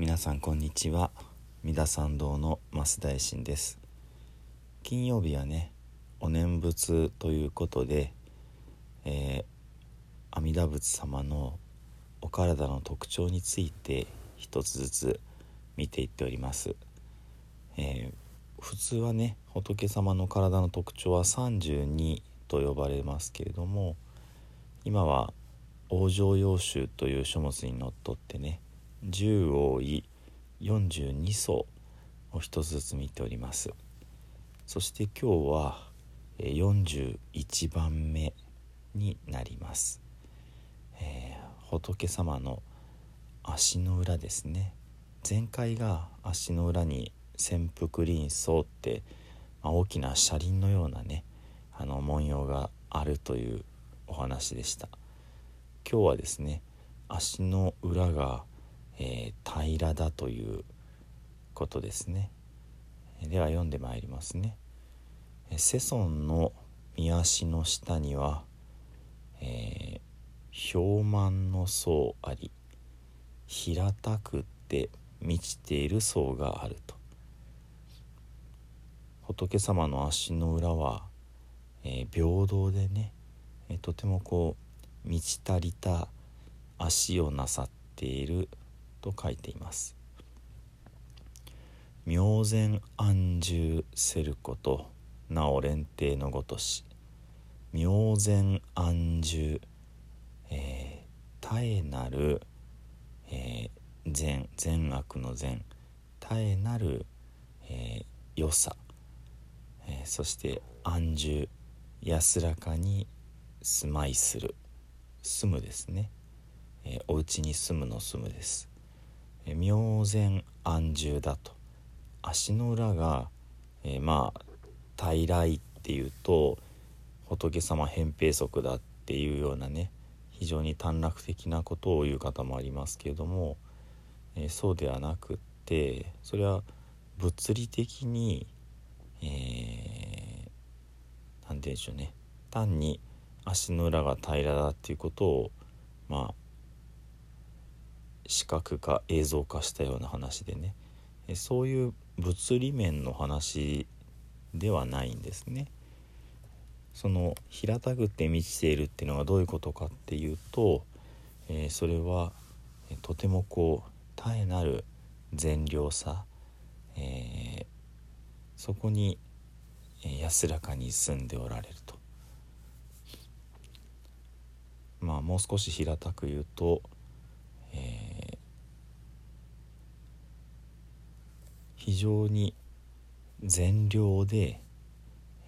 皆さんこんにちは。三田参道の増大臣です。金曜日はねお念仏ということで、えー、阿弥陀仏様のお体の特徴について一つずつ見ていっております、えー、普通はね仏様の体の特徴は32と呼ばれますけれども今は往生要集という書物にのっとってね十王位42層を一つずつ見ております。そして今日は41番目になります、えー、仏様の足の裏ですね。前回が足の裏に潜伏輪層って、まあ、大きな車輪のようなねあの文様があるというお話でした。今日はですね足の裏が、えー、平らだということですね。では読んでまいりますね。セソンの見足の下には、えー、氷満の層あり平たくて満ちている層があると。仏様の足の裏は、えー、平等でね、えー、とてもこう満ち足りた足をなさっていると書いています。明前安住せることなお蓮亭のごとし。明前安住、えー、絶えなる、えー、善善悪の善絶えなる、えー、良さ、えー、そして安住安らかに住まいする。住むですね、えー、お家に住むの住むです、え、明前安住だと。足の裏が、えー、まあ平らいっていうと仏様扁平足だっていうようなね非常に短絡的なことを言う方もありますけれども、えー、そうではなくってそれは物理的に何、えー、て言うんでしょうね。単に足の裏が平らだっていうことをまあ視覚化映像化したような話でねそういう物理面の話ではないんですね。その平たくて満ちているっていうのはどういうことかっていうと、えー、それはとてもこう絶えなる善良さ、えー、そこに安らかに住んでおられるとまあもう少し平たく言うと、えー、非常に善良で、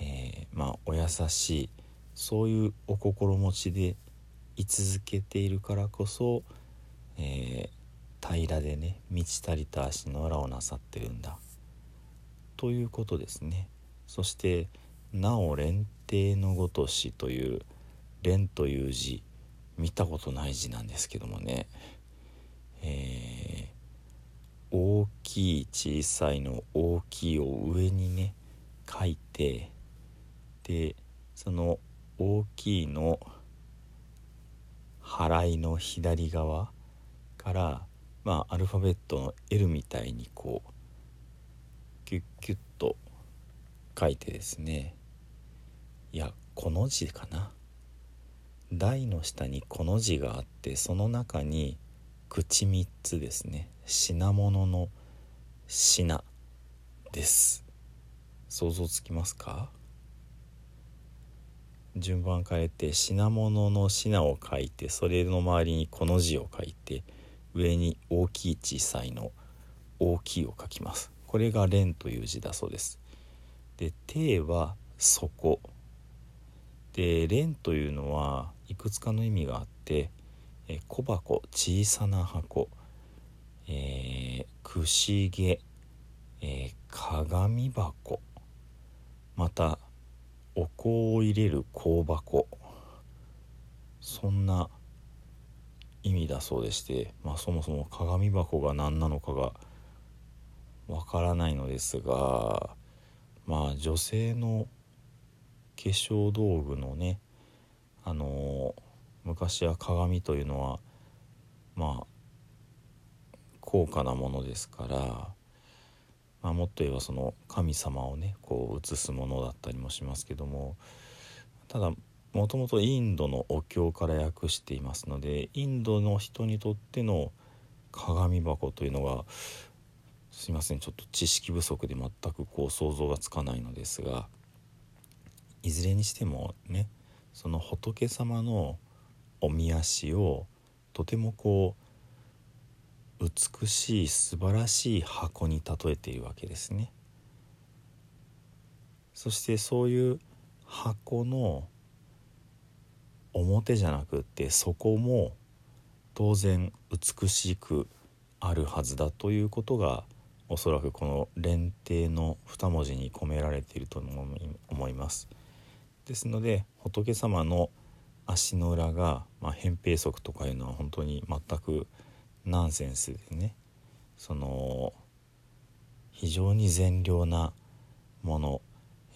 えー、まあお優しいそういうお心持ちで居続けているからこそ、えー、平らでね満ち足りた足の裏をなさってるんだ。ということですね。そして「なお蓮亭のごとし」という「蓮」という字見たことない字なんですけどもね、えー、大きい小さいの大きいを上にね書いてでその大きいの払いの左側からまあアルファベットの L みたいにこうキュッキュッと書いてですね。いやこの字かな。台の下にこの字があってその中に口3つですね。品物の品です。想像つきますか？順番変えて品物の品を書いてそれの周りにこの字を書いて上に大きい小さいの大きいを書きます。これが「蓮」という字だそうです。で「定」は「底」で「蓮」というのはいくつかの意味があって小箱小さな箱、えー、くしげ、えー、鏡箱またお香を入れる香箱そんな意味だそうでして、まあ、そもそも鏡箱が何なのかがわからないのですがまあ女性の化粧道具のねあの昔は鏡というのはまあ高価なものですから、まあ、もっと言えばその神様をねこう映すものだったりもしますけどもただもともとインドのお経から訳していますのでインドの人にとっての鏡箱というのがすいませんちょっと知識不足で全くこう想像がつかないのですがいずれにしてもねその仏様のおみ足をとてもこう美しい素晴らしい箱に例えているわけですね。そしてそういう箱の表じゃなくってそこも当然美しくあるはずだということがおそらくこの「連帝」の2文字に込められていると思います。ですので仏様の足の裏が、まあ、扁平足とかいうのは本当に全くナンセンスでね。その非常に善良なもの、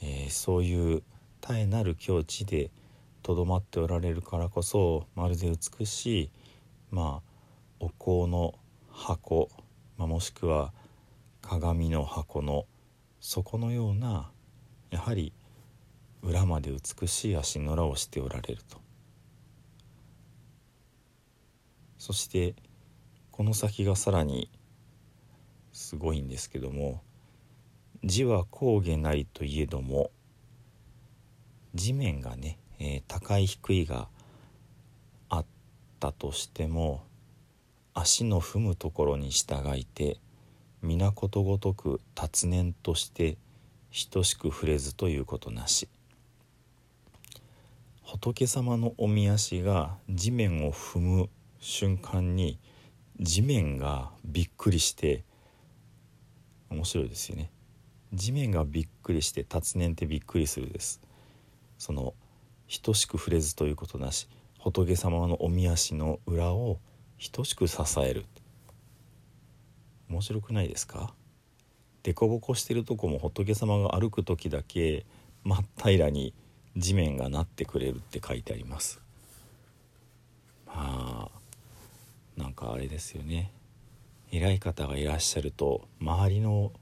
えー、そういう絶えなる境地でとどまっておられるからこそまるで美しいまあお香の箱、まあ、もしくは鏡の箱の底のようなやはり裏まで美しい足の裏をしておられると。そしてこの先がさらにすごいんですけども「字は高下なりといえども地面がね、えー、高い低いがあったとしても足の踏むところに従いて皆ことごとく達念として等しく触れずということなし。仏様のおみ足が地面を踏む瞬間に地面がびっくりして面白いですよね。地面がびっくりして達念ってびっくりするです。その等しく触れずということなし仏様のおみ足の裏を等しく支える。面白くないですか？凸凹してるとこも仏様が歩く時だけ真っ平らに地面がなってくれるって書いてありますまあなんかあれですよね。偉い方がいらっしゃると周りの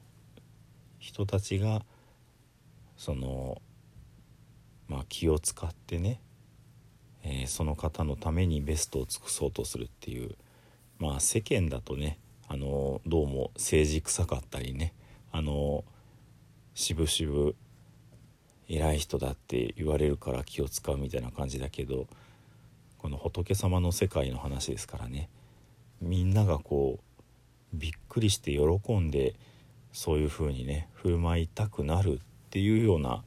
人たちがそのまあ気を使ってね、えー、その方のためにベストを尽くそうとするっていうまあ世間だとねあのどうも政治臭かったりねあの渋々偉い人だって言われるから気を使うみたいな感じだけどこの仏様の世界の話ですからねみんながこうびっくりして喜んでそういう風にね振る舞いたくなるっていうような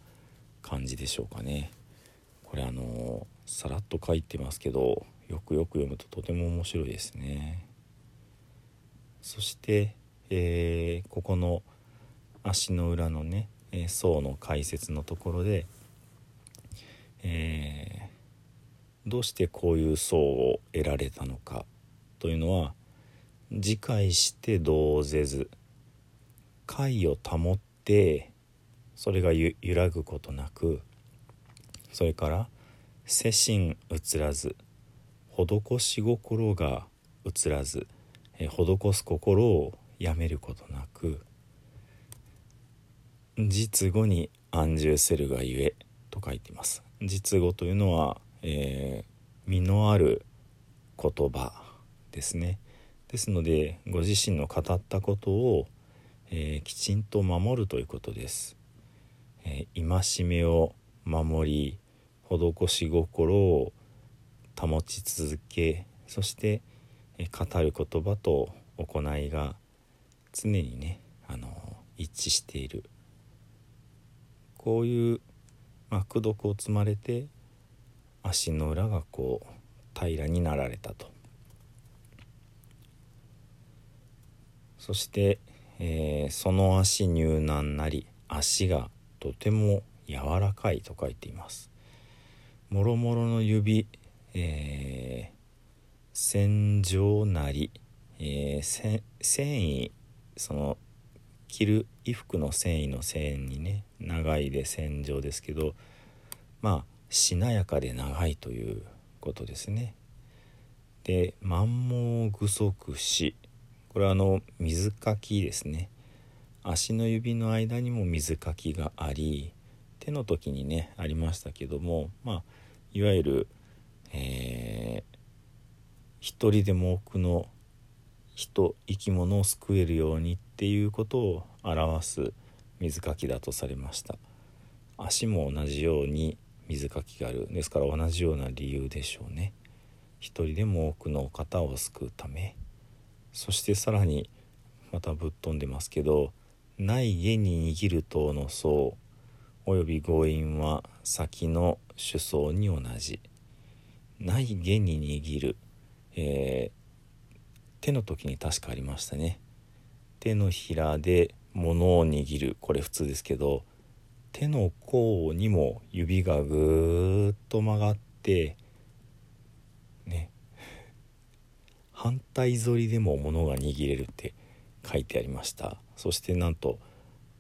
感じでしょうかね。これあのさらっと書いてますけどよくよく読むととても面白いですね。そして、えー、ここの足の裏のね、え、層の解説のところで、えー、どうしてこういう層を得られたのかというのは自戒して動ぜず解を保ってそれが揺らぐことなくそれから世心移らず施し心が移らずえ施す心をやめることなく実語に安住せるがゆえと書いています。実語というのは、えー、身のある言葉。ですね。ですのでご自身の語ったことを、えー、きちんと守るということです、えー、戒めを守り施し心を保ち続けそしてえ語る言葉と行いが常にねあの一致している。こういう、まあ、功を積まれて足の裏がこう平らになられたと。そして、えー、その足入難なり足がとても柔らかいと書いていますもろもろの指、えー線状なり、えー、繊維その着る衣服の繊維の線にね長いで線状ですけどまあしなやかで長いということですね。で「満毛具足し」これはあの水かきですね。足の指の間にも水かきがあり手の時にねありましたけどもまあいわゆる、えー、一人でも多くの人生き物を救えるようにっていうことを表す水かきだとされました。足も同じように水かきがある。ですから同じような理由でしょうね。一人でも多くの方を救うため。そしてさらにまたぶっ飛んでますけど内下に握る塔の層および強引は先の主層に同じ。内下に握る、えー、手の時に確かありましたね。手のひらで物を握る。これ普通ですけど手の甲にも指がぐーっと曲がってね反対反りでも物が握れるって書いてありました。そしてなんと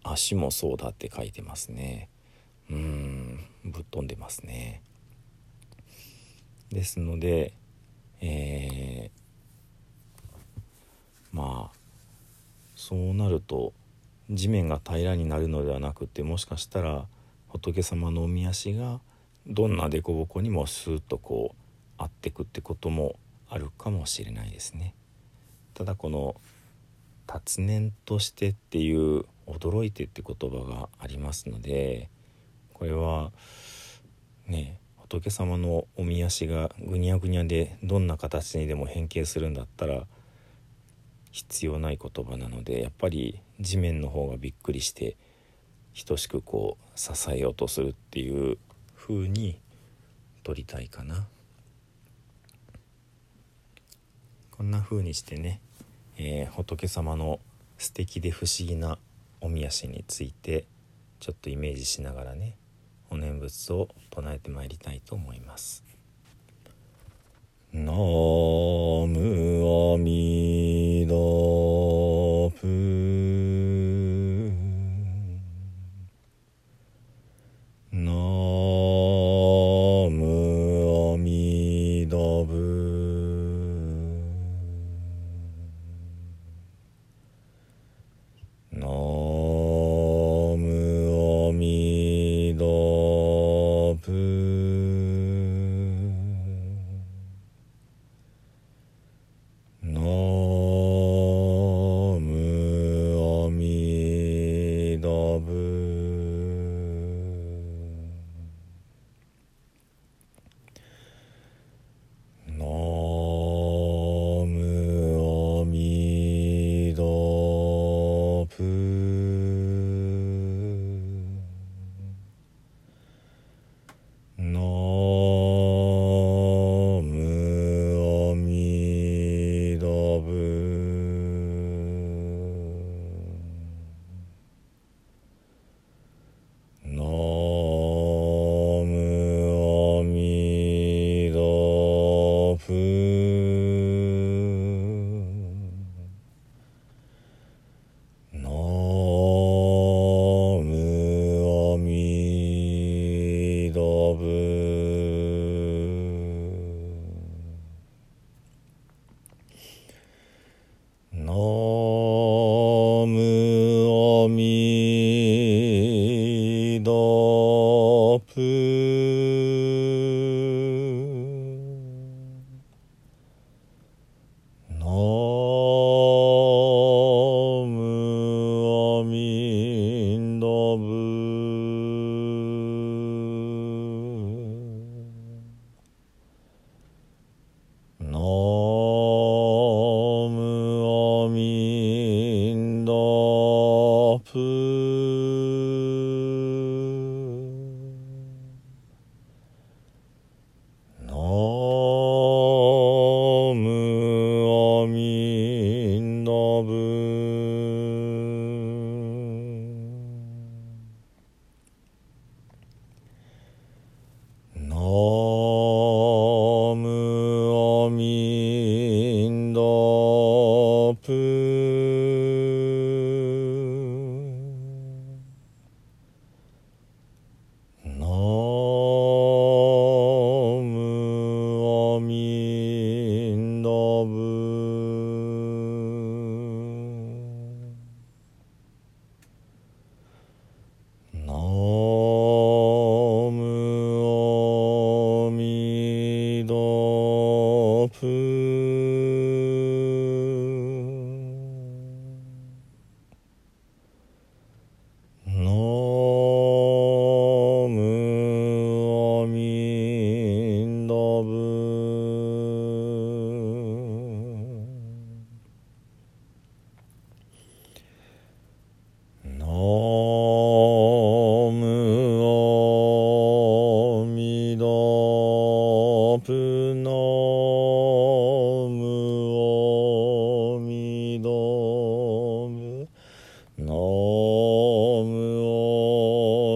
足もそうだって書いてますね。うんぶっ飛んでますね。ですのでえー、まあそうなると地面が平らになるのではなくてもしかしたら仏様のおみ足がどんな凸凹にもスーッとこう合ってくってこともあるかもしれないですね。ただこの「達念として」っていう「驚いて」って言葉がありますのでこれはね仏様のおみ足がぐにゃぐにゃでどんな形にでも変形するんだったら必要ない言葉なのでやっぱり地面の方がびっくりして等しくこう支えようとするっていう風に取りたいかなこんな風にしてね、えー、仏様の素敵で不思議なおみ足についてちょっとイメージしながらねお念仏を唱えてまいりたいと思います。なあ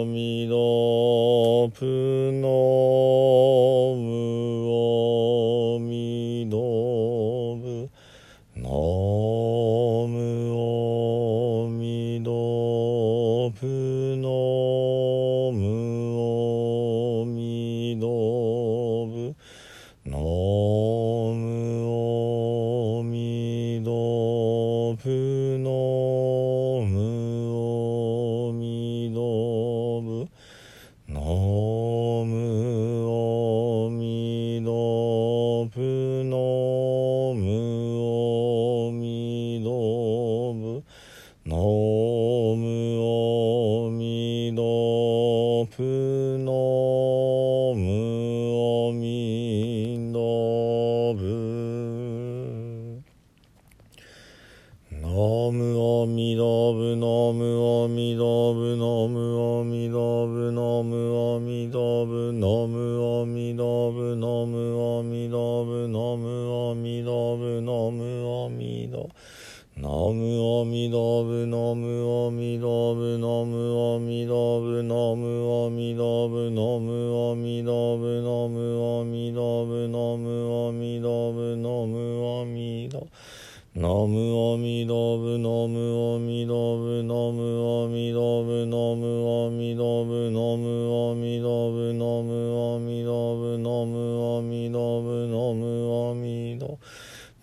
みーぷののムオミドブノムオミドブノムオミドブノムオミドブノムオミドブノムオミドブノムオミドナムオミドブノムオミドブノムオミドブノムオミドブノムオミドブノムオミドブノムオミドブノムオミド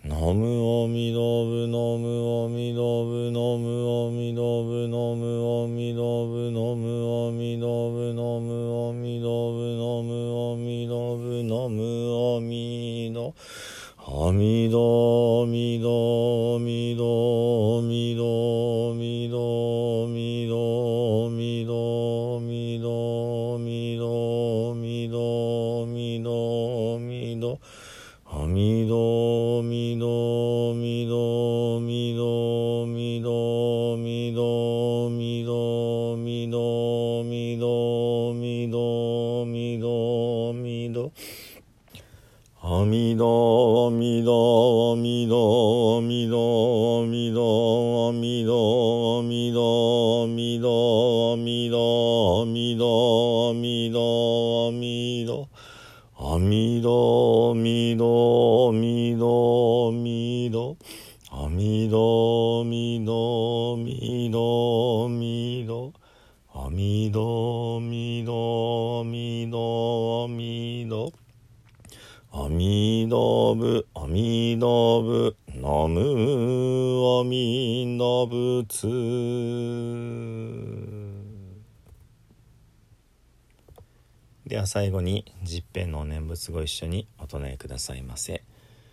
ナムアミドブナムアミドブナムアミドブナムアミドブナムアミドブナムアミドブナムアミドブナムアミダアミダアミドアミドアミドアミドアミドみどみどみどみどみどみどみどみどみどみどみどみどあみどみどみどみどあみどみどみどみどあみどみどみどみどあみ陀阿弥陀阿弥陀阿弥陀阿弥陀阿弥陀阿弥陀阿弥陀仏阿弥陀仏ナム阿弥陀仏では最後に十遍のお念仏ご一緒にお唱えくださいませ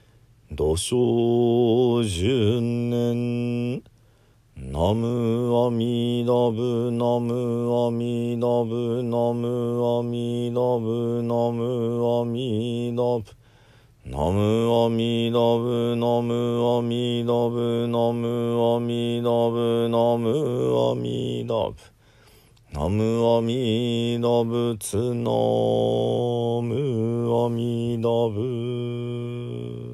「土生十年ナムアミダブナムアミダブナムアミダブナムアミダブナムアミダブナムアミダブナムアミダブナムアミダブナムアミダブツナムアミダブ